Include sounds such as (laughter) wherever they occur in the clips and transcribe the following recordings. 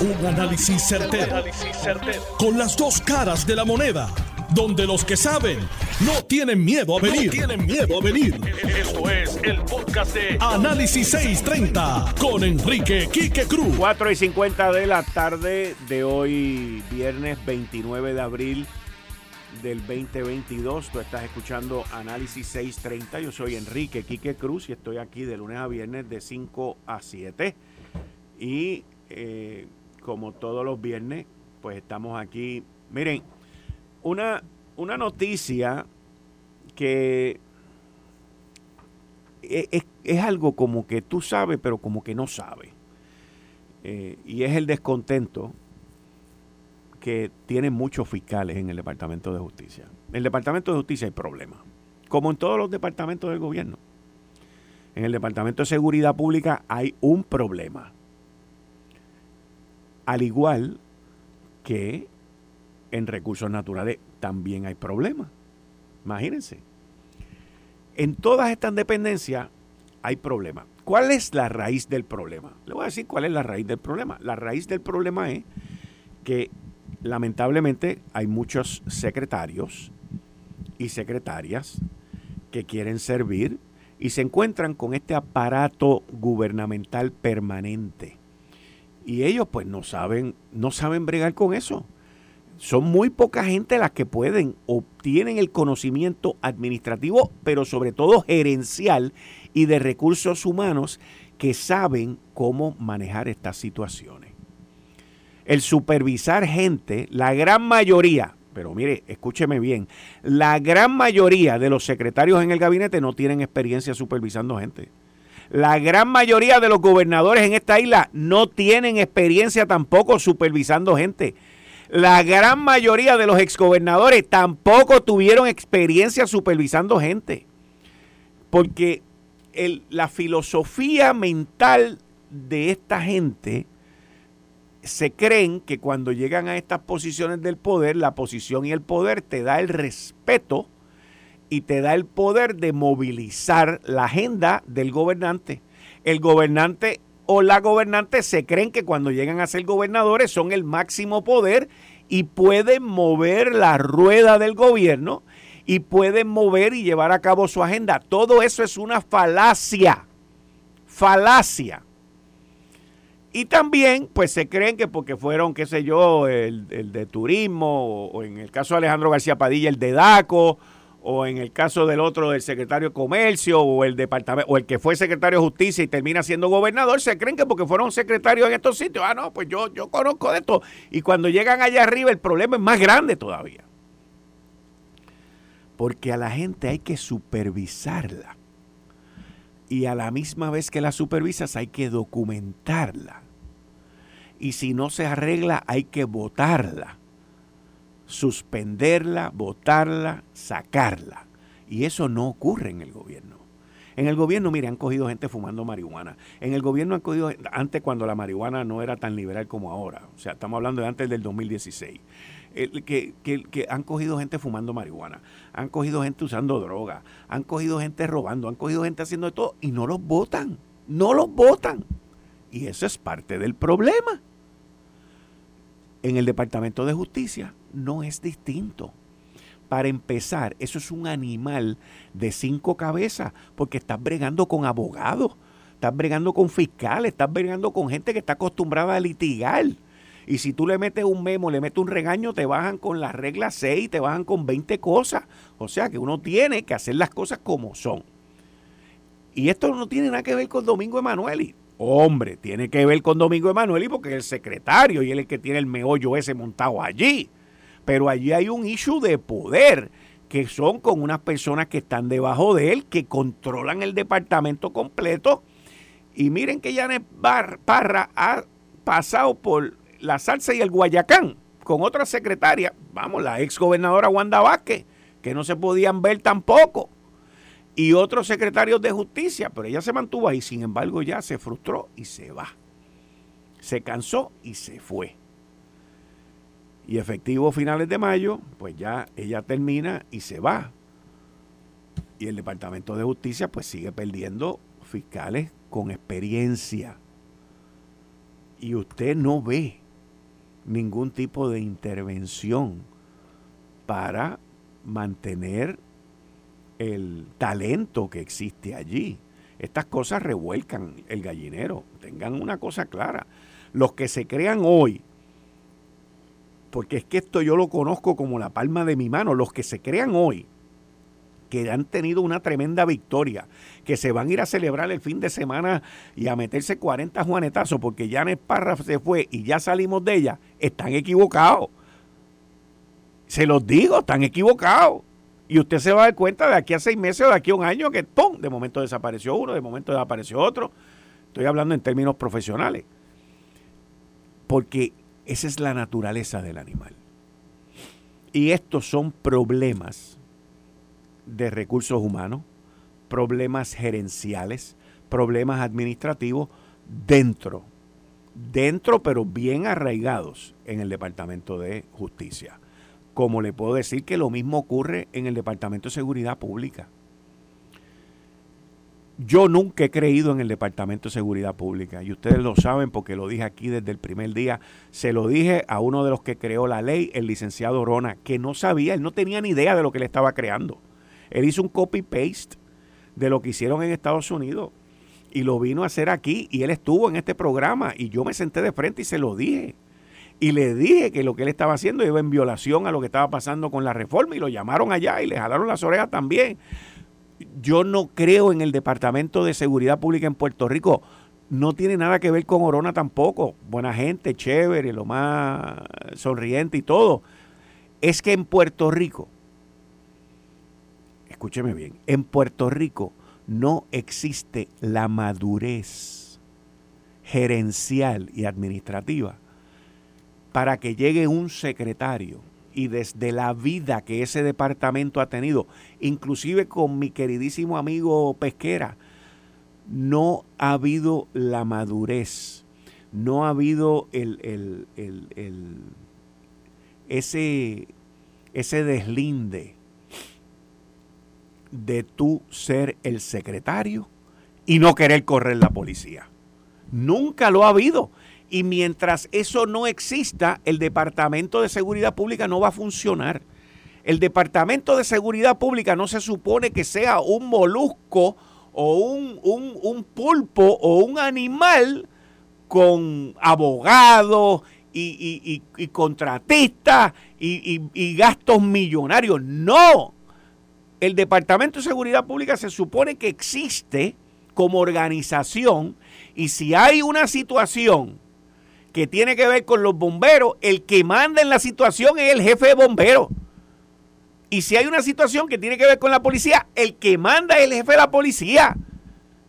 Un análisis certero, Con las dos caras de la moneda. Donde los que saben no tienen miedo a venir. tienen miedo a venir. Esto es el podcast de Análisis 630 con Enrique Quique Cruz. 4 y 50 de la tarde de hoy, viernes 29 de abril del 2022. Tú estás escuchando Análisis 630. Yo soy Enrique Quique Cruz y estoy aquí de lunes a viernes de 5 a 7. Y eh, como todos los viernes, pues estamos aquí. Miren, una, una noticia que es, es, algo como que tú sabes, pero como que no sabes. Eh, y es el descontento que tienen muchos fiscales en el Departamento de Justicia. En el Departamento de Justicia hay problemas, como en todos los departamentos del gobierno. En el Departamento de Seguridad Pública hay un problema. Al igual que en recursos naturales también hay problemas. Imagínense. En todas estas dependencias hay problemas. ¿Cuál es la raíz del problema? Le voy a decir cuál es la raíz del problema. La raíz del problema es que lamentablemente hay muchos secretarios y secretarias que quieren servir y se encuentran con este aparato gubernamental permanente. Y ellos pues no saben, no saben bregar con eso. Son muy poca gente las que pueden, obtienen el conocimiento administrativo, pero sobre todo gerencial y de recursos humanos que saben cómo manejar estas situaciones el supervisar gente, la gran mayoría, pero mire, escúcheme bien, la gran mayoría de los secretarios en el gabinete no tienen experiencia supervisando gente. La gran mayoría de los gobernadores en esta isla no tienen experiencia tampoco supervisando gente. La gran mayoría de los exgobernadores tampoco tuvieron experiencia supervisando gente. Porque la filosofía mental de esta gente se creen que cuando llegan a estas posiciones del poder, la posición y el poder te da el respeto y te da el poder de movilizar la agenda del gobernante. El gobernante o la gobernante se creen que cuando llegan a ser gobernadores son el máximo poder y pueden mover la rueda del gobierno y pueden mover y llevar a cabo su agenda. Todo eso es una falacia. Falacia. Y también, pues se creen que porque fueron, qué sé yo, el, de turismo, o, en el caso de Alejandro García Padilla, el de DACO, o en el caso del otro, del secretario de Comercio, o el departamento, o el que fue secretario de Justicia y termina siendo gobernador, se creen que porque fueron secretarios en estos sitios, ah, no, pues yo, yo conozco de esto. Y cuando llegan allá arriba, el problema es más grande todavía. Porque a la gente hay que supervisarla y a la misma vez que la supervisas hay que documentarla. Y si no se arregla hay que votarla, suspenderla, votarla, sacarla. Y eso no ocurre en el gobierno. En el gobierno, mire, han cogido gente fumando marihuana. En el gobierno han cogido, antes cuando la marihuana no era tan liberal como ahora, o sea, estamos hablando de antes del 2016 que, que, han cogido gente fumando marihuana, han cogido gente usando droga, han cogido gente robando, han cogido gente haciendo de todo y no los votan, no los votan. Y eso es parte del problema. En el Departamento de Justicia no es distinto. Para empezar, eso es un animal de cinco cabezas, porque estás bregando con abogados, estás bregando con fiscales, estás bregando con gente que está acostumbrada a litigar y si tú le metes un memo, le metes un regaño, te bajan con la regla 6, te bajan con 20 cosas. O sea que uno tiene que hacer las cosas como son. Y esto no tiene nada que ver con Domingo Emanueli. Hombre, tiene que ver con Domingo Emanueli porque es el secretario y él es el que tiene el meollo ese montado allí. Pero allí hay un issue de poder que son con unas personas que están debajo de él, que controlan el departamento completo. Y miren que Janet Parra ha pasado por la salsa y el guayacán con otra secretaria, vamos, la ex gobernadora Wanda Vázquez, que no se podían ver tampoco, y otros secretarios de justicia, pero ella se mantuvo ahí, sin embargo ya se frustró y se va. Se cansó y se fue. Y efectivo finales de mayo, pues ya ella termina y se va. Y el Departamento de Justicia pues sigue perdiendo fiscales con experiencia. Y usted no ve ningún tipo de intervención para mantener el talento que existe allí. Estas cosas revuelcan el gallinero. Tengan una cosa clara. Los que se crean hoy, porque es que esto yo lo conozco como la palma de mi mano, los que se crean hoy, que han tenido una tremenda victoria, que se van a ir a celebrar el fin de semana y a meterse 40 juanetazos porque ya Parra se fue y ya salimos de ella, están equivocados. Se los digo, están equivocados. Y usted se va a dar cuenta de aquí a seis meses o de aquí a un año que ¡pum! De momento desapareció uno, de momento desapareció otro. Estoy hablando en términos profesionales. Porque esa es la naturaleza del animal. Y estos son problemas de recursos humanos, problemas gerenciales, problemas administrativos dentro, dentro pero bien arraigados en el Departamento de Justicia como le puedo decir que lo mismo ocurre en el Departamento de Seguridad Pública. Yo nunca he creído en el Departamento de Seguridad Pública y ustedes lo saben porque lo dije aquí desde el primer día. Se lo dije a uno de los que creó la ley, el licenciado Rona, que no sabía, él no tenía ni idea de lo que le estaba creando. Él hizo un copy-paste de lo que hicieron en Estados Unidos y lo vino a hacer aquí y él estuvo en este programa y yo me senté de frente y se lo dije. Y le dije que lo que él estaba haciendo iba en violación a lo que estaba pasando con la reforma y lo llamaron allá y le jalaron las orejas también. Yo no creo en el Departamento de Seguridad Pública en Puerto Rico. No tiene nada que ver con Orona tampoco. Buena gente, chévere, lo más sonriente y todo. Es que en Puerto Rico, escúcheme bien, en Puerto Rico no existe la madurez gerencial y administrativa para que llegue un secretario y desde la vida que ese departamento ha tenido, inclusive con mi queridísimo amigo Pesquera, no ha habido la madurez, no ha habido el, ese, ese deslinde de tú ser el secretario y no querer correr la policía. Nunca lo ha habido. Y mientras eso no exista, el Departamento de Seguridad Pública no va a funcionar. El Departamento de Seguridad Pública no se supone que sea un molusco o un, pulpo o un animal con abogados y, y, contratistas y, y gastos millonarios. No. El Departamento de Seguridad Pública se supone que existe como organización y si hay una situación que tiene que ver con los bomberos, el que manda en la situación es el jefe de bomberos. Y si hay una situación que tiene que ver con la policía, el que manda es el jefe de la policía.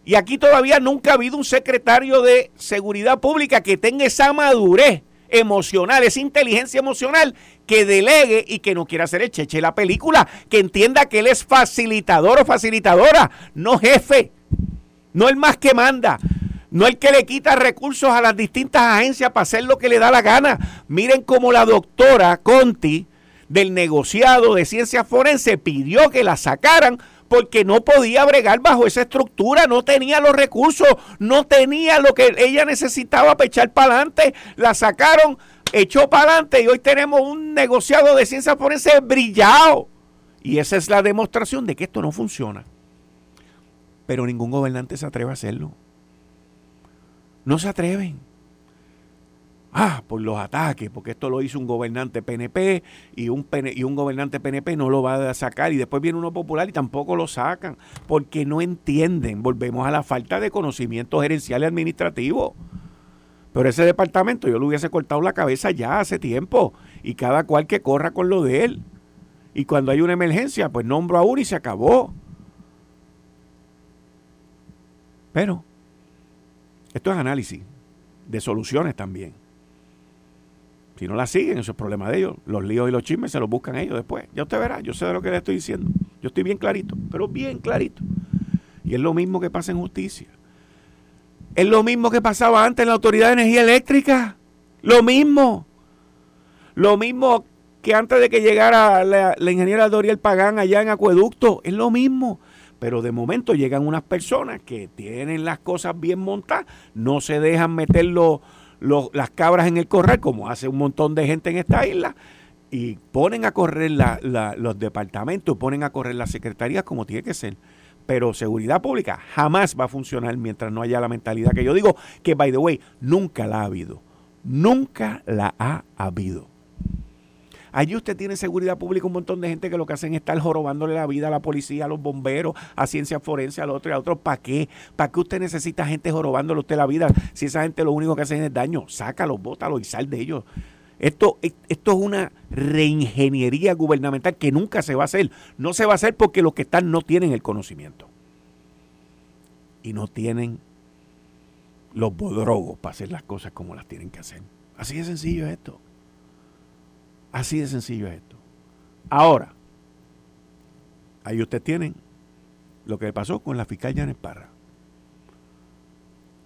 Y aquí todavía nunca ha habido un secretario de seguridad pública que tenga esa madurez emocional, esa inteligencia emocional, que delegue y que no quiera hacer el cheche de la película, que entienda que él es facilitador o facilitadora, no jefe, no el más que manda no el que le quita recursos a las distintas agencias para hacer lo que le da la gana. Miren cómo la doctora Conti del negociado de ciencias forenses pidió que la sacaran porque no podía bregar bajo esa estructura, no tenía los recursos, no tenía lo que ella necesitaba para echar para adelante. La sacaron, echó para adelante y hoy tenemos un negociado de ciencias forenses brillado. Y esa es la demostración de que esto no funciona. Pero ningún gobernante se atreve a hacerlo. No se atreven. Ah, por los ataques, porque esto lo hizo un gobernante PNP y un, y un gobernante PNP no lo va a sacar y después viene uno popular y tampoco lo sacan, porque no entienden. Volvemos a la falta de conocimiento gerencial y administrativo. Pero ese departamento yo le hubiese cortado la cabeza ya hace tiempo y cada cual que corra con lo de él. Y cuando hay una emergencia, pues nombro a uno y se acabó. Pero esto es análisis de soluciones también. Si no la siguen, eso es problema de ellos. Los líos y los chismes se los buscan ellos después. Ya usted verá, yo sé de lo que le estoy diciendo. Yo estoy bien clarito, pero bien clarito. Y es lo mismo que pasa en justicia. Es lo mismo que pasaba antes en la Autoridad de Energía Eléctrica. Lo mismo. Lo mismo que antes de que llegara la, la ingeniera Doriel Pagán allá en Acueducto. Es lo mismo. Pero de momento llegan unas personas que tienen las cosas bien montadas, no se dejan meter los, las cabras en el corral, como hace un montón de gente en esta isla, y ponen a correr los departamentos, ponen a correr las secretarías como tiene que ser. Pero seguridad pública jamás va a funcionar mientras no haya la mentalidad que yo digo que, by the way, nunca la ha habido. Nunca la ha habido. Allí usted tiene seguridad pública, un montón de gente que lo que hacen es estar jorobándole la vida a la policía, a los bomberos, a ciencia forense, al otro y a otro. ¿Para qué? ¿Para qué usted necesita gente jorobándole usted la vida si esa gente lo único que hacen es daño? Sácalo, bótalo y sal de ellos. Esto, esto es una reingeniería gubernamental que nunca se va a hacer. No se va a hacer porque los que están no tienen el conocimiento. Y no tienen los bodrogos para hacer las cosas como las tienen que hacer. Así de sencillo es esto. Así de sencillo es esto. Ahora, ahí ustedes tienen lo que pasó con la fiscal Janet Parra.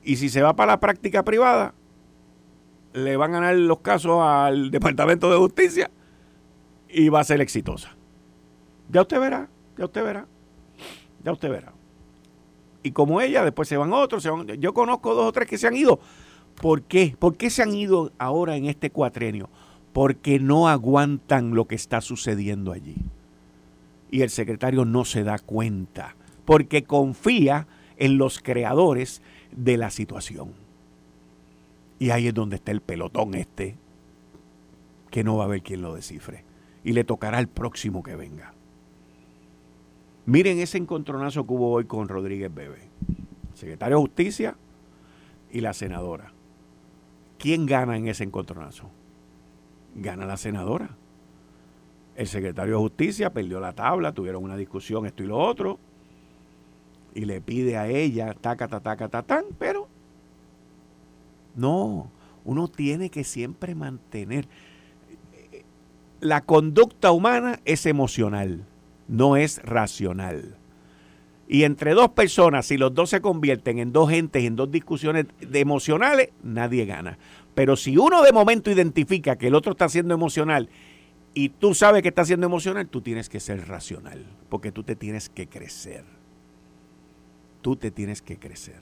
Y si se va para la práctica privada, le van a ganar los casos al Departamento de Justicia y va a ser exitosa. Ya usted verá, ya usted verá, ya usted verá. Y como ella, después se van otros, yo conozco dos o tres que se han ido. ¿Por qué? ¿Por qué se han ido ahora en este cuatrenio? Porque no aguantan lo que está sucediendo allí. Y el secretario no se da cuenta, porque confía en los creadores de la situación. Y ahí es donde está el pelotón este, que no va a haber quien lo descifre. Y le tocará al próximo que venga. Miren ese encontronazo que hubo hoy con Rodríguez Bebe, secretario de Justicia y la senadora. ¿Quién gana en ese encontronazo? Gana la senadora. El secretario de Justicia perdió la tabla, tuvieron una discusión, esto y lo otro, y le pide a ella, taca, taca, taca, tan, pero no, uno tiene que siempre mantener. La conducta humana es emocional, no es racional. Y entre dos personas, si los dos se convierten en dos gentes, en dos discusiones de emocionales, nadie gana. Pero si uno de momento identifica que el otro está siendo emocional y tú sabes que está siendo emocional, tú tienes que ser racional, porque tú te tienes que crecer. Tú te tienes que crecer.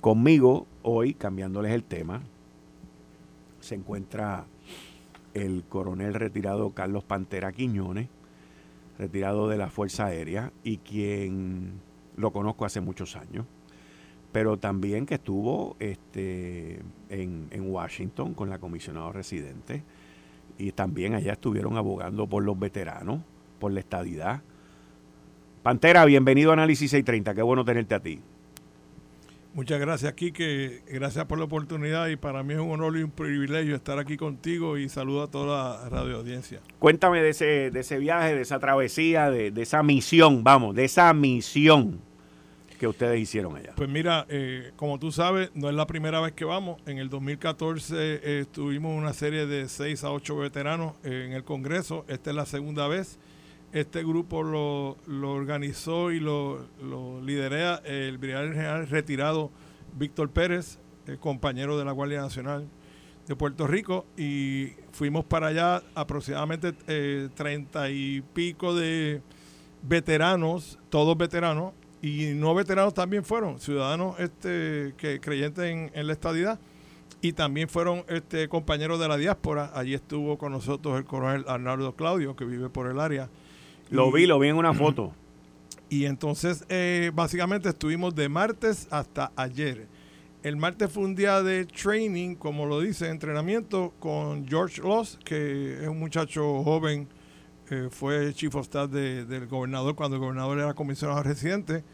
Conmigo, hoy, cambiándoles el tema, se encuentra el coronel retirado Carlos Pantera Quiñones, retirado de la Fuerza Aérea y quien lo conozco hace muchos años pero también que estuvo este, en, Washington con la comisionada residente y también allá estuvieron abogando por los veteranos, por la estadidad. Pantera, bienvenido a Análisis 630, qué bueno tenerte a ti. Muchas gracias, Kike. Gracias por la oportunidad y para mí es un honor y un privilegio estar aquí contigo y saludo a toda la radio audiencia. Cuéntame de ese, de ese viaje, de esa travesía, de, de esa misión, vamos, de esa misión que ustedes hicieron allá? Pues mira, eh, como tú sabes, no es la primera vez que vamos. En el 2014 eh, tuvimos una serie de 6 a 8 veteranos en el Congreso. Esta es la segunda vez. Este grupo lo, organizó y lo, lo lidera el brigadier general retirado Víctor Pérez, compañero de la Guardia Nacional de Puerto Rico, y fuimos para allá aproximadamente eh, treinta y pico de veteranos, todos veteranos, y no veteranos también fueron ciudadanos este, que creyentes en, la estadidad y también fueron este, compañeros de la diáspora. Allí estuvo con nosotros el coronel Arnaldo Claudio, que vive por el área. Lo vi, lo vi en una foto. (clears throat) Y entonces, eh, básicamente estuvimos de martes hasta ayer. El martes fue un día de training, como lo dice, entrenamiento con George Loss, que es un muchacho joven eh, fue chief of staff del gobernador cuando el gobernador era comisionado residente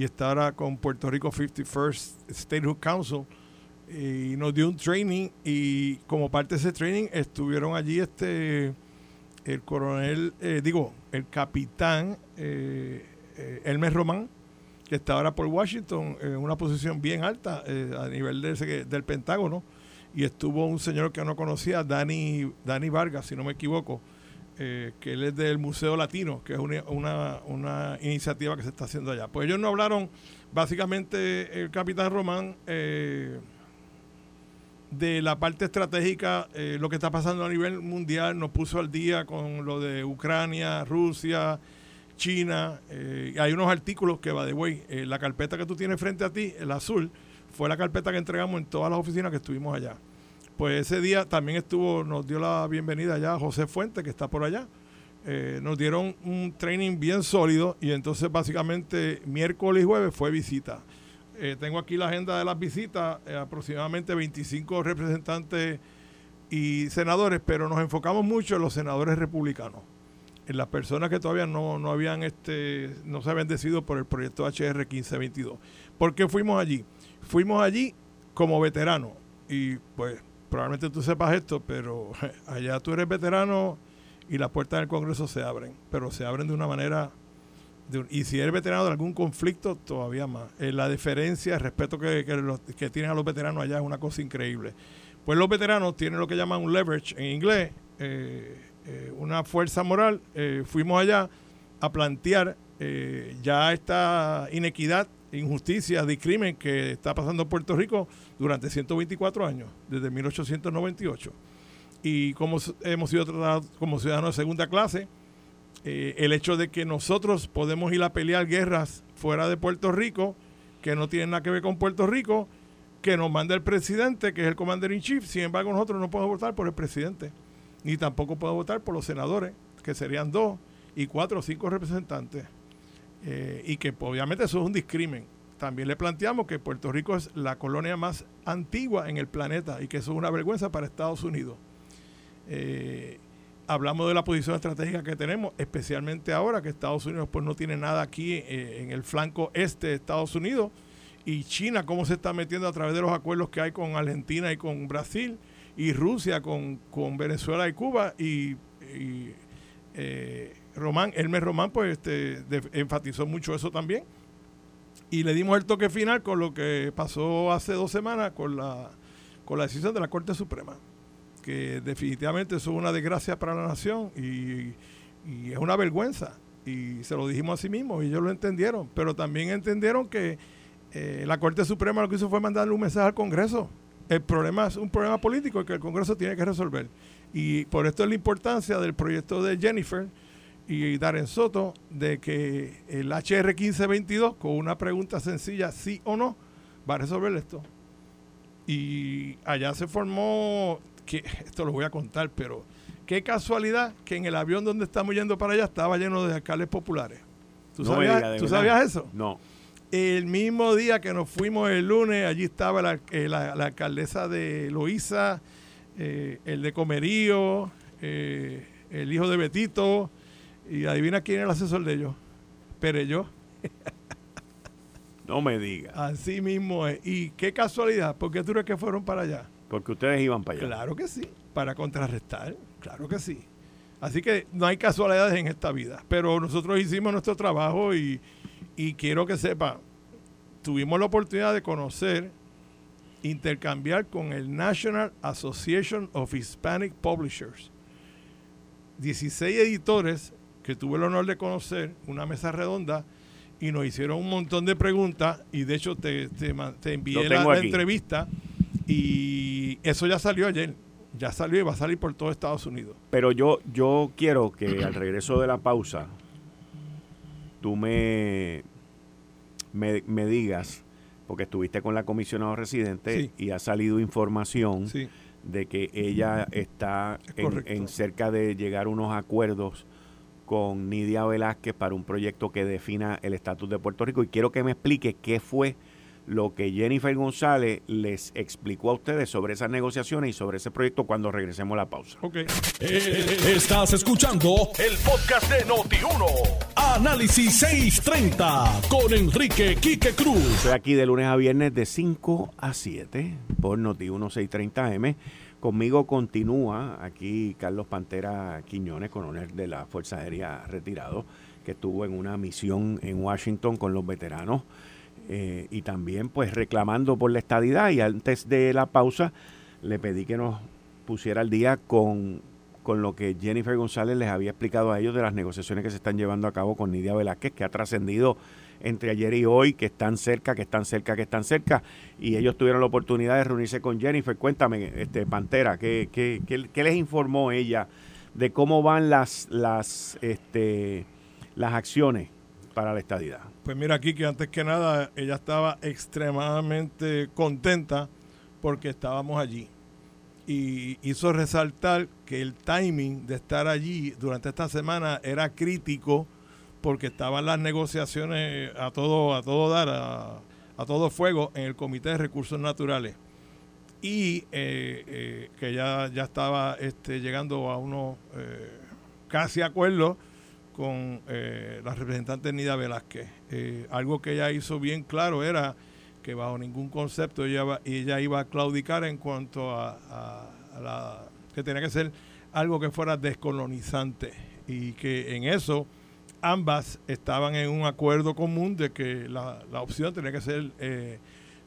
y estaba con Puerto Rico 51st Statehood Council y nos dio un training y como parte de ese training estuvieron allí este el coronel, eh, digo, el capitán eh, eh, Elmer Román, que está ahora por Washington en una posición bien alta a nivel del Pentágono, y estuvo un señor que no conocía, Dani, Dani Vargas, si no me equivoco, eh, que él es del Museo Latino, que es una, iniciativa que se está haciendo allá. Pues ellos nos hablaron, básicamente, el capitán Román, eh, de la parte estratégica, eh, lo que está pasando a nivel mundial, nos puso al día con lo de Ucrania, Rusia, China. hay unos artículos que, va de güey, la carpeta que tú tienes frente a ti, el azul, fue la carpeta que entregamos en todas las oficinas que estuvimos allá. Pues ese día también estuvo, nos dio la bienvenida allá José Fuente, que está por allá. Eh, nos dieron un training bien sólido y entonces básicamente miércoles y jueves fue visita. Eh, tengo aquí la agenda de las visitas, eh, aproximadamente 25 representantes y senadores, pero nos enfocamos mucho en los senadores republicanos, en las personas que todavía no, no habían este, no se habían decidido por el proyecto HR 1522. ¿Por qué fuimos allí? Fuimos allí como veteranos y pues probablemente tú sepas esto, pero (laughs) allá tú eres veterano y las puertas del Congreso se abren, pero se abren de una manera... y si eres veterano de algún conflicto, todavía más. Eh, la diferencia, el respeto que, que, tienen a los veteranos allá es una cosa increíble. Pues los veteranos tienen lo que llaman un leverage en inglés, eh, eh, una fuerza moral. fuimos allá a plantear ya esta inequidad, injusticia, discrimen que está pasando en Puerto Rico durante 124 años, desde 1898 y como hemos sido tratados como ciudadanos de segunda clase, eh, el hecho de que nosotros podemos ir a pelear guerras fuera de Puerto Rico, que no tienen nada que ver con Puerto Rico, que nos manda el presidente, que es el commander in chief, sin embargo nosotros no podemos votar por el presidente, ni tampoco podemos votar por los senadores, que serían dos, y cuatro o cinco representantes, eh, y que obviamente eso es un discrimen. También le planteamos que Puerto Rico es la colonia más antigua en el planeta y que eso es una vergüenza para Estados Unidos. Eh, hablamos de la posición estratégica que tenemos, especialmente ahora que Estados Unidos pues no tiene nada aquí eh, en el flanco este de Estados Unidos y China cómo se está metiendo a través de los acuerdos que hay con Argentina y con Brasil y Rusia con, Venezuela y Cuba y, eh, Román, Hermes Román pues este, enfatizó mucho eso también y le dimos el toque final con lo que pasó hace dos semanas con la, con la decisión de la Corte Suprema que definitivamente eso es una desgracia para la nación y, es una vergüenza. Y se lo dijimos a sí mismos y ellos lo entendieron, pero también entendieron que eh, la Corte Suprema lo que hizo fue mandarle un mensaje al Congreso. El problema es un problema político que el Congreso tiene que resolver. Y por esto es la importancia del proyecto de Jennifer y Darren Soto de que el HR 1522, con una pregunta sencilla, sí o no, va a resolver esto. Y allá se formó esto lo voy a contar, pero qué casualidad que en el avión donde estamos yendo para allá estaba lleno de alcaldes populares. ¿Tú, sabías, eso? No. El mismo día que nos fuimos el lunes, allí estaba la, eh, alcaldesa de Loíza, eh, el de Comerío, eh, el hijo de Betito, y adivina quién era el asesor de ellos. yo no me digas. Así mismo es. Y qué casualidad, ¿por qué tú crees que fueron para allá? Porque ustedes iban para allá. Claro que sí, para contrarrestar, claro que sí. Así que no hay casualidades en esta vida, pero nosotros hicimos nuestro trabajo y, quiero que sepa, tuvimos la oportunidad de conocer, intercambiar con el National Association of Hispanic Publishers. 16 editores que tuve el honor de conocer, una mesa redonda, y nos hicieron un montón de preguntas, y de hecho te, te, envié la entrevista y eso ya salió ayer. Ya salió y va a salir por todo Estados Unidos. Pero yo, yo quiero que (clears throat) al regreso de la pausa tú me, me, digas, porque estuviste con la comisionada residente y ha salido información de que ella está en, en, cerca de llegar a unos acuerdos con Nidia Velázquez para un proyecto que defina el estatus de Puerto Rico. Y quiero que me explique qué fue lo que Jennifer González les explicó a ustedes sobre esas negociaciones y sobre ese proyecto cuando regresemos a la pausa. Okay. Eh, estás escuchando el podcast de Noti1. Análisis 630 con Enrique Quique Cruz. Estoy aquí de lunes a viernes de 5 a 7 por Noti1 630M. Conmigo continúa aquí Carlos Pantera Quiñones, coronel de la Fuerza Aérea retirado, que estuvo en una misión en Washington con los veteranos eh, y también pues reclamando por la estadidad. Y antes de la pausa le pedí que nos pusiera al día con, con lo que Jennifer González les había explicado a ellos de las negociaciones que se están llevando a cabo con Nidia Velázquez, que ha trascendido entre ayer y hoy, que están cerca, que están cerca, que están cerca, y ellos tuvieron la oportunidad de reunirse con Jennifer. Cuéntame, este Pantera, ¿qué, qué, qué, les informó ella de cómo van las, las, este, las acciones para la estadidad. Pues mira aquí que antes que nada ella estaba extremadamente contenta porque estábamos allí. Y hizo resaltar que el timing de estar allí durante esta semana era crítico porque estaban las negociaciones a todo, a todo dar, a, todo fuego en el Comité de Recursos Naturales. Y eh, eh, que ya, ya estaba este, llegando a unos eh, casi acuerdos con la representante Nida Velázquez. algo que ella hizo bien claro era que bajo ningún concepto ella, ella iba a claudicar en cuanto a, la que tenía que ser algo que fuera descolonizante y que en eso ambas estaban en un acuerdo común de que la, opción tenía que ser eh,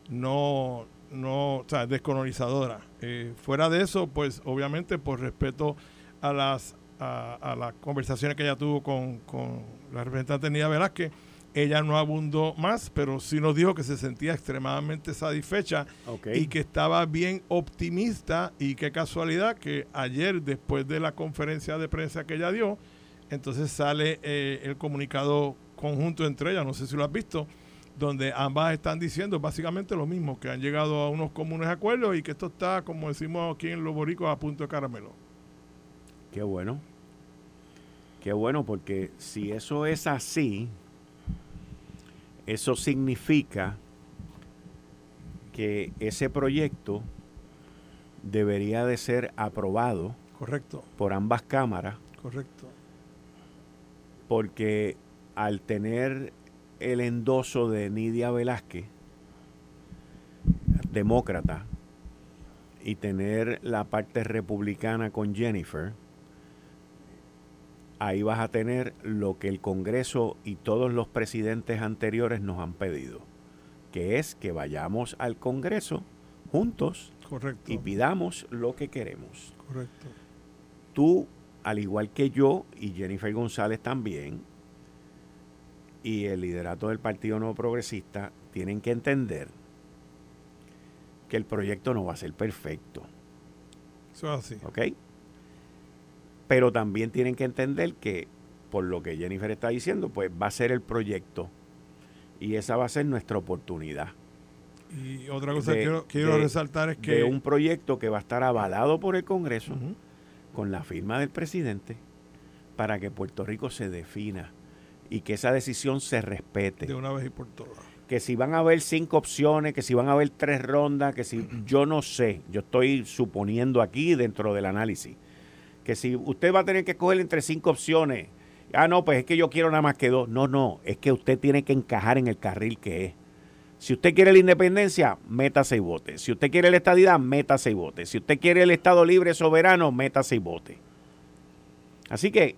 no, no, o sea, descolonizadora. Eh, fuera de eso, pues obviamente por respeto a las, a, las conversaciones que ella tuvo con, con la representante Nida Velázquez, ella no abundó más, pero sí nos dijo que se sentía extremadamente satisfecha y que estaba bien optimista y qué casualidad que ayer después de la conferencia de prensa que ella dio, entonces sale eh, el comunicado conjunto entre ellas, no sé si lo has visto, donde ambas están diciendo básicamente lo mismo, que han llegado a unos comunes acuerdos y que esto está, como decimos aquí en Los Boricos, a punto de caramelo. Qué bueno. Qué bueno, porque si eso es así, eso significa que ese proyecto debería de ser aprobado Correcto. por ambas cámaras. Correcto. Porque al tener el endoso de Nidia Velázquez, demócrata, y tener la parte republicana con Jennifer, ahí vas a tener lo que el Congreso y todos los presidentes anteriores nos han pedido, que es que vayamos al Congreso juntos Correcto. y pidamos lo que queremos. Correcto. Tú, al igual que yo y Jennifer González también, y el liderato del Partido Nuevo Progresista, tienen que entender que el proyecto no va a ser perfecto. Eso es así. ¿Ok? pero también tienen que entender que, por lo que Jennifer está diciendo, pues va a ser el proyecto y esa va a ser nuestra oportunidad. Y otra cosa que quiero, resaltar es que... De un proyecto que va a estar avalado por el Congreso con la firma del presidente para que Puerto Rico se defina y que esa decisión se respete. De una vez y por todas. Que si van a haber cinco opciones, que si van a haber tres rondas, que si (clears throat) yo no sé, yo estoy suponiendo aquí dentro del análisis que si usted va a tener que escoger entre cinco opciones, ah, no, pues es que yo quiero nada más que dos. No, no, es que usted tiene que encajar en el carril que es. Si usted quiere la independencia, métase y vote. Si usted quiere la estadidad, métase y vote. Si usted quiere el Estado libre soberano, métase y vote. Así que,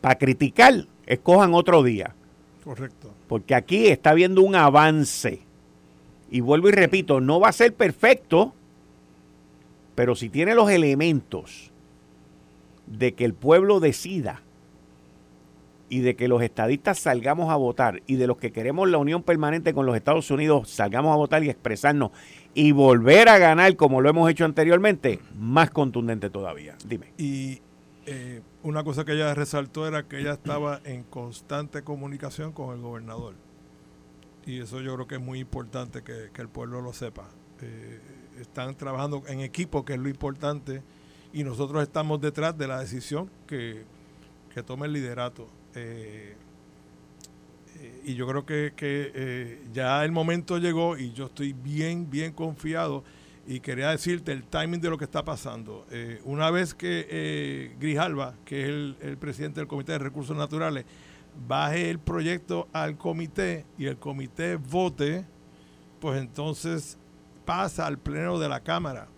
para criticar, escojan otro día. Correcto. Porque aquí está habiendo un avance. Y vuelvo y repito, no va a ser perfecto, pero si tiene los elementos de que el pueblo decida y de que los estadistas salgamos a votar y de los que queremos la unión permanente con los Estados Unidos salgamos a votar y expresarnos y volver a ganar como lo hemos hecho anteriormente, más contundente todavía. Dime. Y eh, una cosa que ella resaltó era que ella estaba en constante comunicación con el gobernador. Y eso yo creo que es muy importante que, el pueblo lo sepa. Eh, están trabajando en equipo, que es lo importante y nosotros estamos detrás de la decisión que, tome el liderato. Eh, eh, y yo creo que, eh, ya el momento llegó y yo estoy bien, bien confiado y quería decirte el timing de lo que está pasando. una vez que Grijalva, que es el, presidente del Comité de Recursos Naturales, baje el proyecto al comité y el comité vote, pues entonces pasa al pleno de la Cámara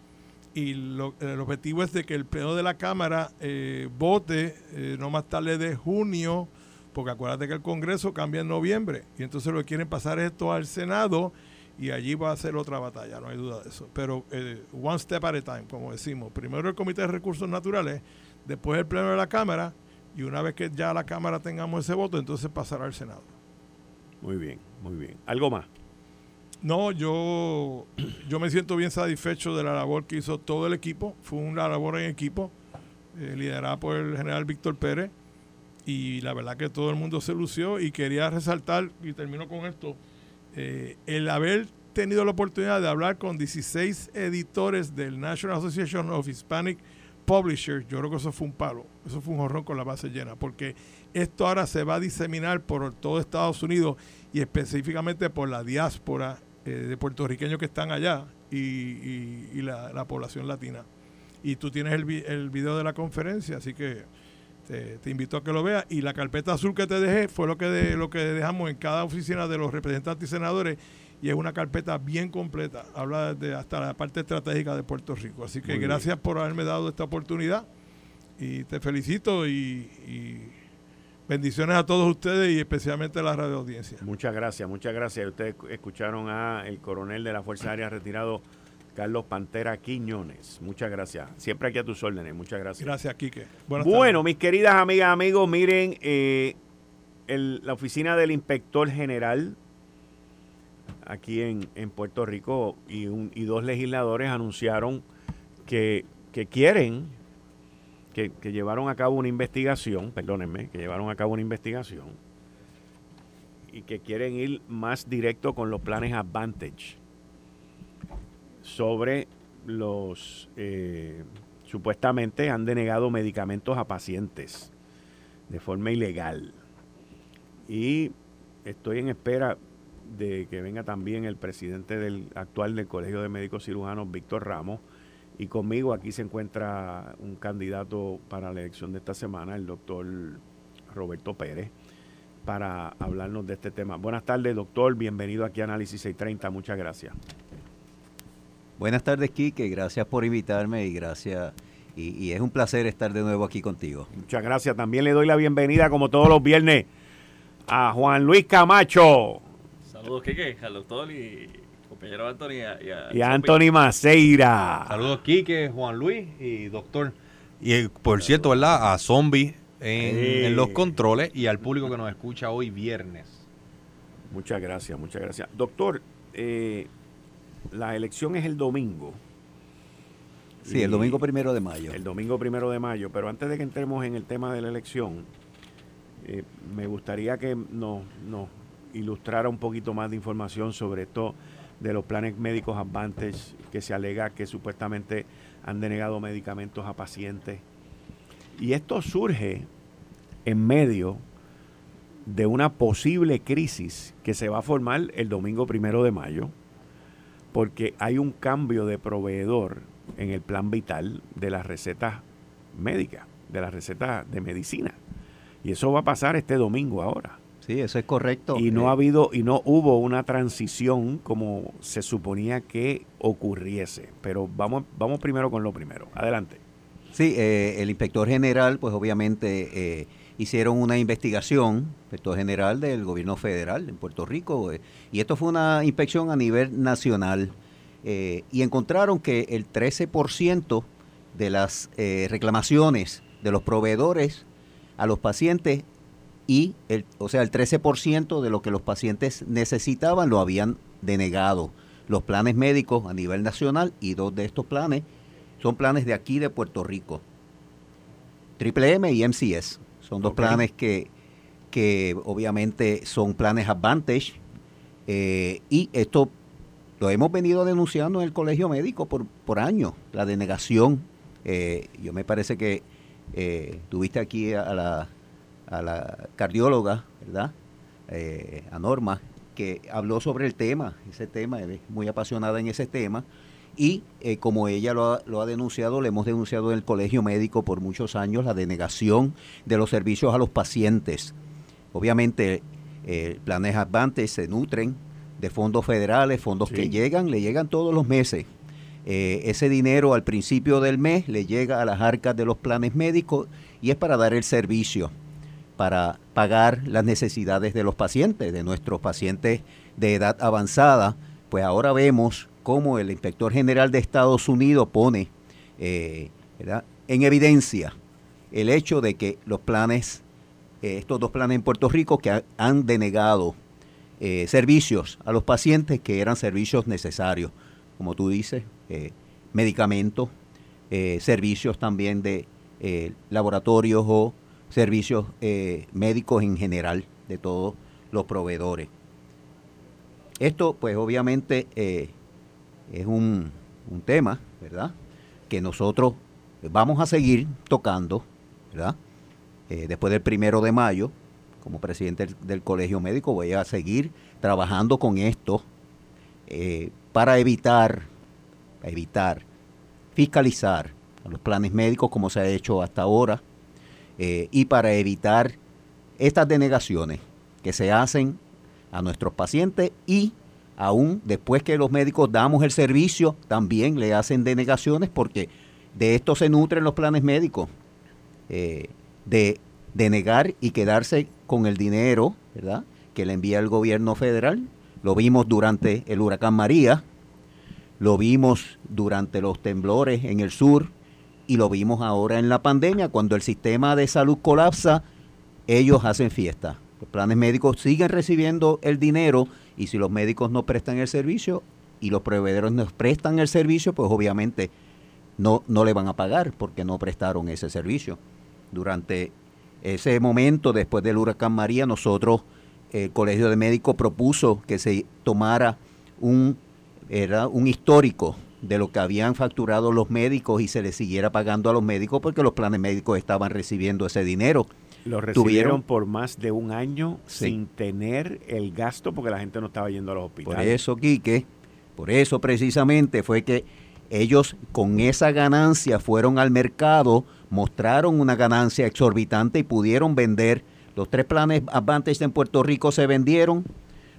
y el objetivo es de que el pleno de la Cámara eh, vote eh, no más tarde de junio, porque acuérdate que el Congreso cambia en noviembre y entonces lo que quieren pasar esto al Senado y allí va a ser otra batalla, no hay duda de eso. Pero eh, one step at a time, como decimos, primero el Comité de Recursos Naturales, después el pleno de la Cámara y una vez que ya la Cámara tengamos ese voto, entonces pasará al Senado. Muy bien, muy bien. ¿Algo más? No, yo, yo me siento bien satisfecho de la labor que hizo todo el equipo. Fue una labor en equipo, eh, liderada por el general Víctor Pérez. y la verdad que todo el mundo se lució y quería resaltar, y termino con esto, eh, el haber tenido la oportunidad de hablar con 16 editores del National Association of Hispanic Publishers, yo creo que eso fue un palo, eso fue un horror con la base llena, porque esto ahora se va a diseminar por todo Estados Unidos y específicamente por la diáspora eh, de puertorriqueños que están allá y, la, población latina. Y tú tienes el, el video de la conferencia, así que te, invito a que lo veas. Y la carpeta azul que te dejé fue lo que, de, lo que dejamos en cada oficina de los representantes y senadores y es una carpeta bien completa. Habla de hasta la parte estratégica de Puerto Rico. Así que gracias por haberme dado esta oportunidad y te felicito y, bendiciones a todos ustedes y especialmente a la radio audiencia. Muchas gracias, muchas gracias. Ustedes escucharon a el coronel de la Fuerza Aérea retirado Carlos Pantera Quiñones. Muchas gracias. Siempre aquí a tus órdenes. Muchas gracias. Gracias, Quique. bueno, mis queridas amigas, amigos, miren, eh, la oficina del inspector general aquí en, Puerto Rico y, y, dos legisladores anunciaron que, quieren, que, llevaron a cabo una investigación, perdónenme, que llevaron a cabo una investigación y que quieren ir más directo con los planes Advantage sobre los, eh, supuestamente han denegado medicamentos a pacientes de forma ilegal. Y estoy en espera de que venga también el presidente del actual del Colegio de Médicos Cirujanos, Víctor Ramos, y conmigo aquí se encuentra un candidato para la elección de esta semana, el doctor Roberto Pérez, para hablarnos de este tema. Buenas tardes, doctor. Bienvenido aquí a Análisis 630. Muchas gracias. Buenas tardes, Quique. Gracias por invitarme y gracias. Y, es un placer estar de nuevo aquí contigo. Muchas gracias. También le doy la bienvenida, como todos los viernes, a Juan Luis Camacho. Saludos, Quique, al doctor y compañero Anthony y a, y Anthony Maceira. Saludos, Quique, Juan Luis y doctor. Y por cierto, ¿verdad? A Zombie en, los controles y al público que nos escucha hoy viernes. Muchas gracias, muchas gracias. Doctor, eh, la elección es el domingo. Sí, el domingo primero de mayo. El domingo primero de mayo. Pero antes de que entremos en el tema de la elección, eh, me gustaría que nos, nos, ilustrara un poquito más de información sobre esto de los planes médicos Advantage que se alega que supuestamente han denegado medicamentos a pacientes. Y esto surge en medio de una posible crisis que se va a formar el domingo primero de mayo porque hay un cambio de proveedor en el plan vital de las recetas médicas, de las recetas de medicina. Y eso va a pasar este domingo ahora. Sí, eso es correcto. Y no ha eh, habido y no hubo una transición como se suponía que ocurriese. Pero vamos, vamos primero con lo primero. Adelante. Sí, eh, el inspector general, pues obviamente eh, hicieron una investigación, inspector general del gobierno federal en Puerto Rico, eh, y esto fue una inspección a nivel nacional, y encontraron que el 13% de las reclamaciones de los proveedores a los pacientes y el, o sea, el 13% de lo que los pacientes necesitaban lo habían denegado. Los planes médicos a nivel nacional y dos de estos planes son planes de aquí de Puerto Rico. Triple M y MCS. Son dos planes que, que obviamente son planes Advantage. Eh, y esto lo hemos venido denunciando en el colegio médico por, por años, la denegación. Eh, yo me parece que eh, tuviste aquí a la, a la cardióloga, ¿verdad? a Norma, que habló sobre el tema, ese tema, es muy apasionada en ese tema y eh, como ella lo ha, lo ha, denunciado, le hemos denunciado en el colegio médico por muchos años la denegación de los servicios a los pacientes. Obviamente, eh, planes Advantage se nutren de fondos federales, fondos que llegan, le llegan todos los meses. Eh, ese dinero al principio del mes le llega a las arcas de los planes médicos y es para dar el servicio, para pagar las necesidades de los pacientes, de nuestros pacientes de edad avanzada. Pues ahora vemos como el inspector general de Estados Unidos pone eh, en evidencia el hecho de que los planes, eh, estos dos planes en Puerto Rico que han denegado eh, servicios a los pacientes que eran servicios necesarios, como tú dices, medicamentos, servicios también de laboratorios o servicios eh, médicos en general de todos los proveedores. Esto, pues obviamente, eh, es un, un tema, ¿verdad? Que nosotros vamos a seguir tocando, ¿verdad? Eh, después del primero de mayo, como presidente del, Colegio Médico, voy a seguir trabajando con esto para evitar, evitar, fiscalizar los planes médicos como se ha hecho hasta ahora eh, y para evitar estas denegaciones que se hacen a nuestros pacientes y aún después que los médicos damos el servicio, también le hacen denegaciones porque de esto se nutren los planes médicos, eh, de denegar y quedarse con el dinero, ¿verdad? Que le envía el gobierno federal. Lo vimos durante el huracán María, lo vimos durante los temblores en el sur y lo vimos ahora en la pandemia, cuando el sistema de salud colapsa, ellos hacen fiesta. Los planes médicos siguen recibiendo el dinero y si los médicos no prestan el servicio y los proveedores no prestan el servicio, pues obviamente no, no le van a pagar porque no prestaron ese servicio. Durante ese momento, después del huracán María, nosotros, el Colegio de Médicos propuso que se tomara un, era un histórico de lo que habían facturado los médicos y se les siguiera pagando a los médicos porque los planes médicos estaban recibiendo ese dinero. Lo recibieron Tuvieron- por más de un año Sí. sin tener el gasto porque la gente no estaba yendo a los Por hospitales. eso, Quique, por eso precisamente fue que ellos con esa ganancia fueron al mercado, mostraron una ganancia exorbitante y pudieron vender. Los tres planes Advantage en Puerto Rico se vendieron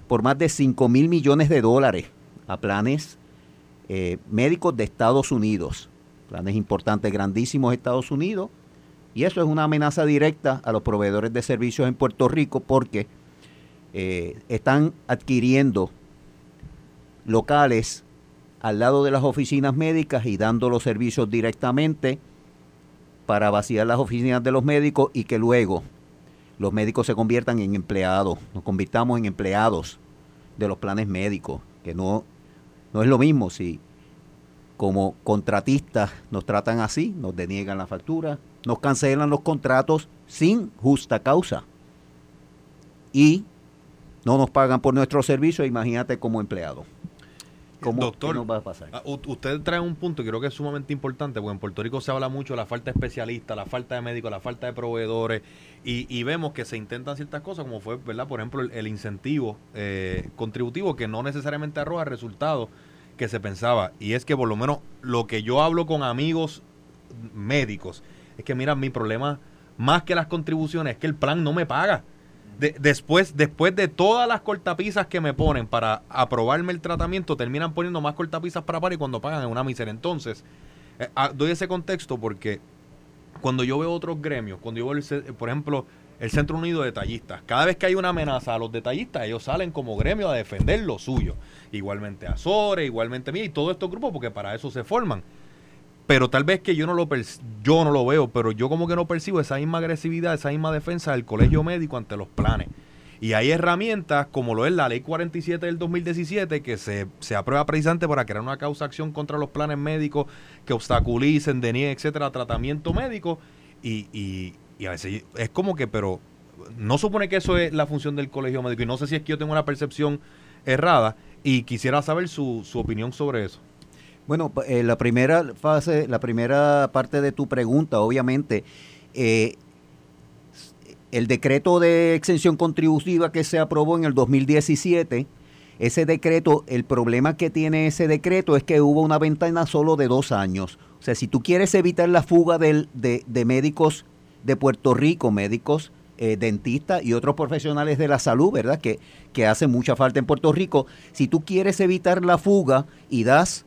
por más de 5 mil millones de dólares a planes eh, médicos de Estados Unidos. Planes importantes, grandísimos Estados Unidos. Y eso es una amenaza directa a los proveedores de servicios en Puerto Rico porque eh, están adquiriendo locales al lado de las oficinas médicas y dando los servicios directamente para vaciar las oficinas de los médicos y que luego los médicos se conviertan en empleados, nos convirtamos en empleados de los planes médicos, que no, no es lo mismo si como contratistas nos tratan así, nos deniegan la factura, nos cancelan los contratos sin justa causa y no nos pagan por nuestro servicio, imagínate como empleado. ¿Cómo, Doctor, ¿Qué nos va a pasar? Usted trae un punto que creo que es sumamente importante, porque en Puerto Rico se habla mucho de la falta de especialistas, la falta de médicos, la falta de proveedores, y, y vemos que se intentan ciertas cosas, como fue, ¿verdad? Por ejemplo, el, el incentivo eh, contributivo, que no necesariamente arroja resultados que se pensaba. Y es que por lo menos lo que yo hablo con amigos médicos, es que mira, mi problema, más que las contribuciones, es que el plan no me paga. De- después, después de todas las cortapisas que me ponen para aprobarme el tratamiento, terminan poniendo más cortapisas para pagar y cuando pagan es una miseria. Entonces, eh, ah, doy ese contexto porque cuando yo veo otros gremios, cuando yo veo, por ejemplo, el Centro Unido de Detallistas, cada vez que hay una amenaza a los detallistas, ellos salen como gremio a defender lo suyo. Igualmente Azores, igualmente mí y todos estos grupos, porque para eso se forman. Pero tal vez que yo no lo yo no lo veo, pero yo como que no percibo esa misma agresividad, esa misma defensa del colegio médico ante los planes. Y hay herramientas como lo es la ley 47 del 2017 que se, se aprueba precisamente para crear una causa acción contra los planes médicos que obstaculicen, denieguen, etcétera, tratamiento médico. Y, y, y a veces es como que, pero no supone que eso es la función del colegio médico. Y no sé si es que yo tengo una percepción errada y quisiera saber su, su opinión sobre eso. Bueno, eh, la primera fase, la primera parte de tu pregunta, obviamente, eh, el decreto de exención contributiva que se aprobó en el 2017, ese decreto, el problema que tiene ese decreto es que hubo una ventana solo de dos años. O sea, si tú quieres evitar la fuga del- de, de médicos de Puerto Rico, médicos, eh, dentistas y otros profesionales de la salud, ¿verdad? Que, que hacen mucha falta en Puerto Rico. Si tú quieres evitar la fuga y das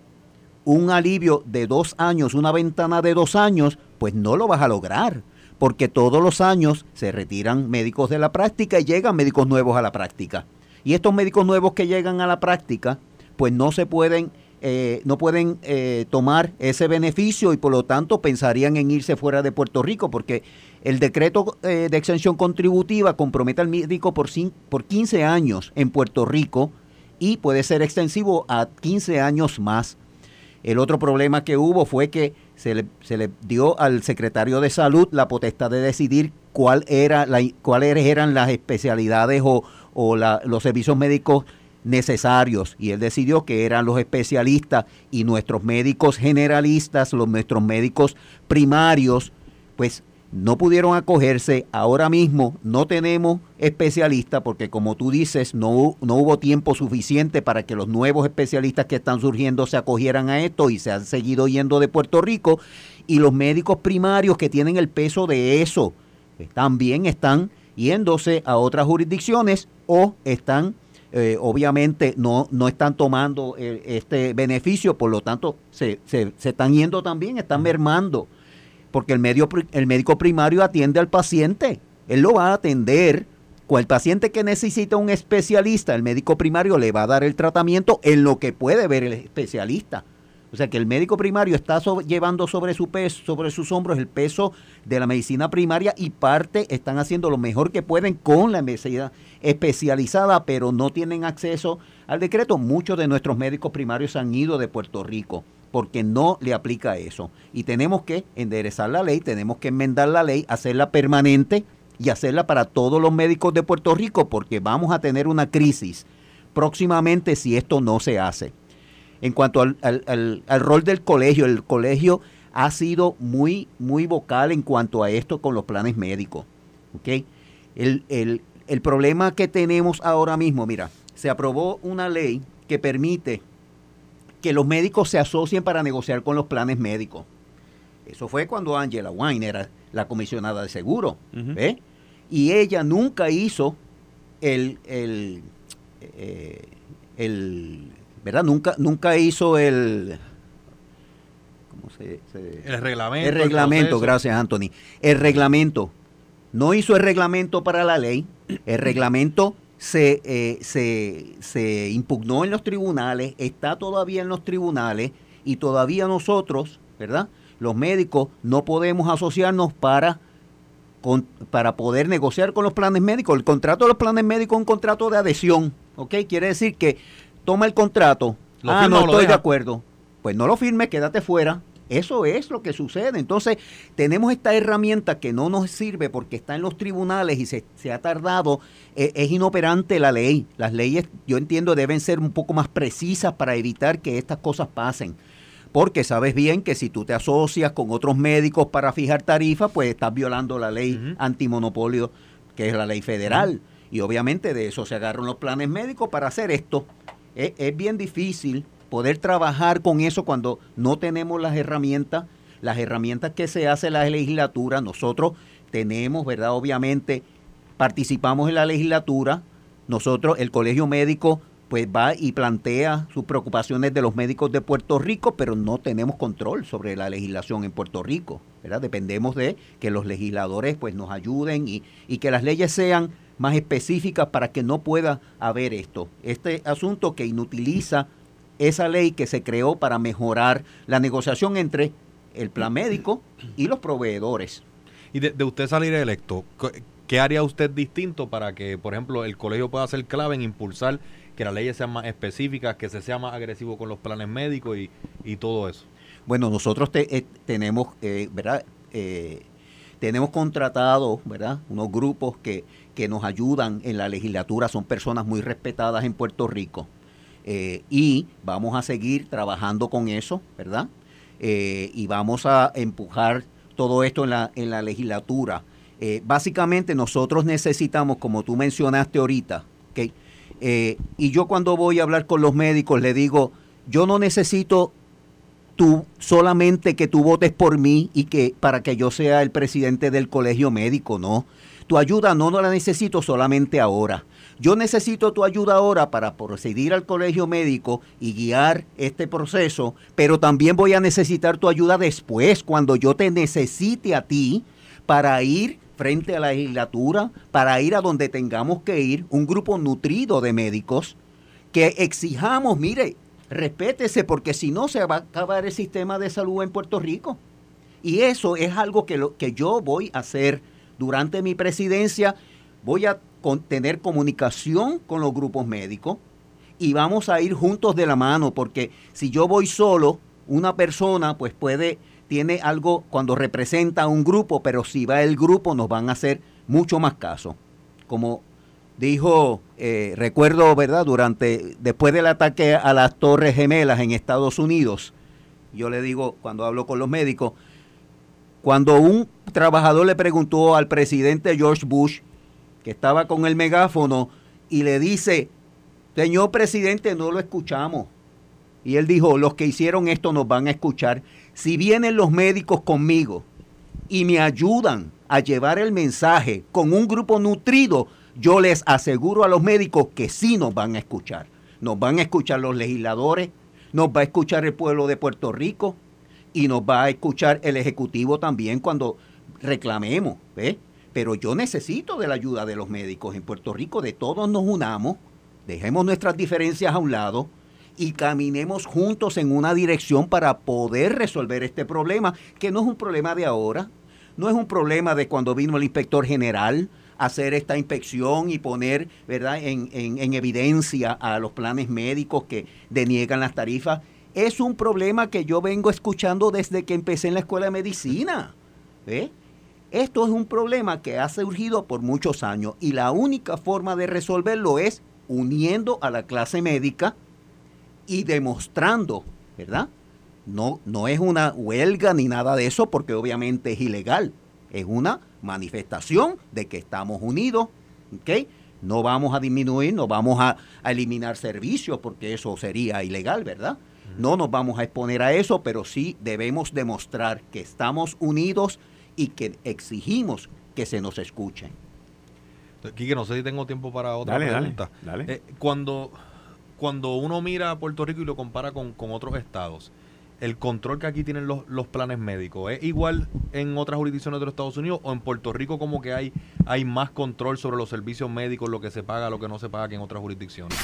un alivio de dos años, una ventana de dos años, pues no lo vas a lograr, porque todos los años se retiran médicos de la práctica y llegan médicos nuevos a la práctica. Y estos médicos nuevos que llegan a la práctica, pues no se pueden, eh, no pueden eh, tomar ese beneficio y por lo tanto pensarían en irse fuera de Puerto Rico, porque el decreto eh, de exención contributiva compromete al médico por, cin- por 15 años en Puerto Rico y puede ser extensivo a 15 años más. El otro problema que hubo fue que se le, dio al secretario de salud la potestad de decidir cuáles eran las especialidades o, los servicios médicos necesarios y él decidió que eran los especialistas y nuestros médicos generalistas, los nuestros médicos primarios, pues no pudieron acogerse. Ahora mismo no tenemos especialistas porque como tú dices, no, no hubo tiempo suficiente para que los nuevos especialistas que están surgiendo se acogieran a esto y se han seguido yendo de Puerto Rico. Y los médicos primarios que tienen el peso de eso también están yéndose a otras jurisdicciones o están eh, obviamente no, no están tomando eh, este beneficio, por lo tanto se, se, se están yendo también, están mermando, porque el, el médico primario atiende al paciente, él lo va a atender. Con el paciente que necesita un especialista, el médico primario le va a dar el tratamiento en lo que puede ver el especialista. O sea que el médico primario está llevando sobre su sobre sus hombros el peso de la medicina primaria y parte están haciendo lo mejor que pueden con la medicina especializada, pero no tienen acceso al decreto. Muchos de nuestros médicos primarios han ido de Puerto Rico porque no le aplica eso. Y tenemos que enderezar la ley, tenemos que enmendar la ley, hacerla permanente y hacerla para todos los médicos de Puerto Rico porque vamos a tener una crisis próximamente si esto no se hace en cuanto al, al- al- rol del colegio, el colegio ha sido muy, muy vocal en cuanto a esto con los planes médicos. ¿ok? El, el- el problema que tenemos ahora mismo, mira, se aprobó una ley que permite que los médicos se asocien para negociar con los planes médicos. Eso fue cuando Angela Wine era la comisionada de seguro. ¿ve? Y ella nunca hizo el, el, eh, el- ¿verdad? Nunca, nunca hizo el, ¿cómo se, se- El reglamento. el reglamento, gracias Anthony. El reglamento. No hizo el reglamento para la ley. El reglamento se, eh, se, se impugnó en los tribunales, está todavía en los tribunales y todavía nosotros, ¿verdad? Los médicos no podemos asociarnos para, con- para poder negociar con los planes médicos. El contrato de los planes médicos es un contrato de adhesión, ¿ok? Quiere decir que toma el contrato. ¿Lo ah, no estoy de acuerdo. Pues no lo firme, quédate fuera. Eso es lo que sucede. Entonces, tenemos esta herramienta que no nos sirve porque está en los tribunales y se, se ha tardado. Eh, es inoperante la ley. Las leyes, yo entiendo, deben ser un poco más precisas para evitar que estas cosas pasen. Porque sabes bien que si tú te asocias con otros médicos para fijar tarifas, pues estás violando la ley antimonopolio, que es la ley federal. Y obviamente de eso se agarran los planes médicos para hacer esto. Es, es bien difícil poder trabajar con eso cuando no tenemos las herramientas, las herramientas que se hace la legislatura. Nosotros tenemos, ¿verdad? Obviamente participamos en la legislatura. Nosotros, el colegio médico, pues va y plantea sus preocupaciones de los médicos de Puerto Rico, pero no tenemos control sobre la legislación en Puerto Rico, ¿verdad? Dependemos de que los legisladores pues nos ayuden y, y que las leyes sean más específicas para que no pueda haber esto. Este asunto que inutiliza esa ley que se creó para mejorar la negociación entre el plan médico y los proveedores. Y de, de usted salir electo, ¿qué- ¿qué haría usted distinto para que, por ejemplo, el colegio pueda ser clave en impulsar que las leyes sean más específicas, que se sea más agresivo con los planes médicos y, y todo eso? Bueno, nosotros te- eh, tenemos, eh, ¿verdad? Eh, tenemos contratados, ¿verdad? Unos grupos que, que nos ayudan en la legislatura, son personas muy respetadas en Puerto Rico. Eh, y vamos a seguir trabajando con eso, ¿verdad? Eh, y vamos a empujar todo esto en la, en la legislatura. Eh, básicamente nosotros necesitamos, como tú mencionaste ahorita, ¿ok? Eh, y yo cuando voy a hablar con los médicos le digo, yo no necesito tú solamente que tú votes por mí y que para que yo sea el presidente del colegio médico, no. Tu ayuda no, no la necesito solamente ahora. Yo necesito tu ayuda ahora para proceder al colegio médico y guiar este proceso, pero también voy a necesitar tu ayuda después, cuando yo te necesite a ti para ir frente a la legislatura, para ir a donde tengamos que ir, un grupo nutrido de médicos que exijamos, mire, respétese porque si no se va a acabar el sistema de salud en Puerto Rico. Y eso es algo que, lo, que yo voy a hacer durante mi presidencia. Voy a con- tener comunicación con los grupos médicos y vamos a ir juntos de la mano porque si yo voy solo, una persona pues puede, tiene algo cuando representa a un grupo, pero si va el grupo nos van a hacer mucho más caso. Como dijo, eh, recuerdo, ¿verdad? Durante, después del ataque a las Torres Gemelas en Estados Unidos, yo le digo, cuando hablo con los médicos, cuando un trabajador le preguntó al presidente George Bush, que estaba con el megáfono, y le dice, señor presidente, no lo escuchamos. Y él dijo, los que hicieron esto nos van a escuchar. Si vienen los médicos conmigo y me ayudan a llevar el mensaje con un grupo nutrido, yo les aseguro a los médicos que sí nos van a escuchar. Nos van a escuchar los legisladores, nos va a escuchar el pueblo de Puerto Rico y nos va a escuchar el Ejecutivo también cuando reclamemos. Pero yo necesito de la ayuda de los médicos en Puerto Rico, de todos nos unamos, dejemos nuestras diferencias a un lado y caminemos juntos en una dirección para poder resolver este problema, que no es un problema de ahora, no es un problema de cuando vino el inspector general hacer esta inspección y poner ¿verdad? En, en, evidencia a los planes médicos que deniegan las tarifas. Es un problema que yo vengo escuchando desde que empecé en la escuela de medicina. Esto es un problema que ha surgido por muchos años y la única forma de resolverlo es uniendo a la clase médica y demostrando, ¿verdad? No, no es una huelga ni nada de eso porque obviamente es ilegal. Es una manifestación de que estamos unidos, ¿ok? No vamos a disminuir, no vamos a, eliminar servicios porque eso sería ilegal, ¿verdad? No nos vamos a exponer a eso, pero sí debemos demostrar que estamos unidos y que exigimos que se nos escuchen. Quique, no sé si tengo tiempo para otra pregunta. Eh, cuando, cuando uno mira a Puerto Rico y lo compara con, otros estados, el control que aquí tienen los, los, planes médicos, ¿es igual en otras jurisdicciones de los Estados Unidos o en Puerto Rico como que hay, hay más control sobre los servicios médicos, lo que se paga, lo que no se paga que en otras jurisdicciones?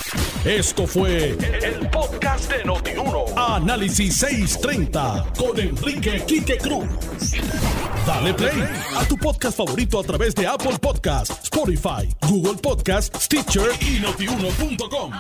Esto fue el, podcast de Notiuno. Análisis 630 con Enrique Quique Cruz. Dale play a tu podcast favorito a través de Apple Podcasts, Spotify, Google Podcasts, Stitcher y notiuno.com.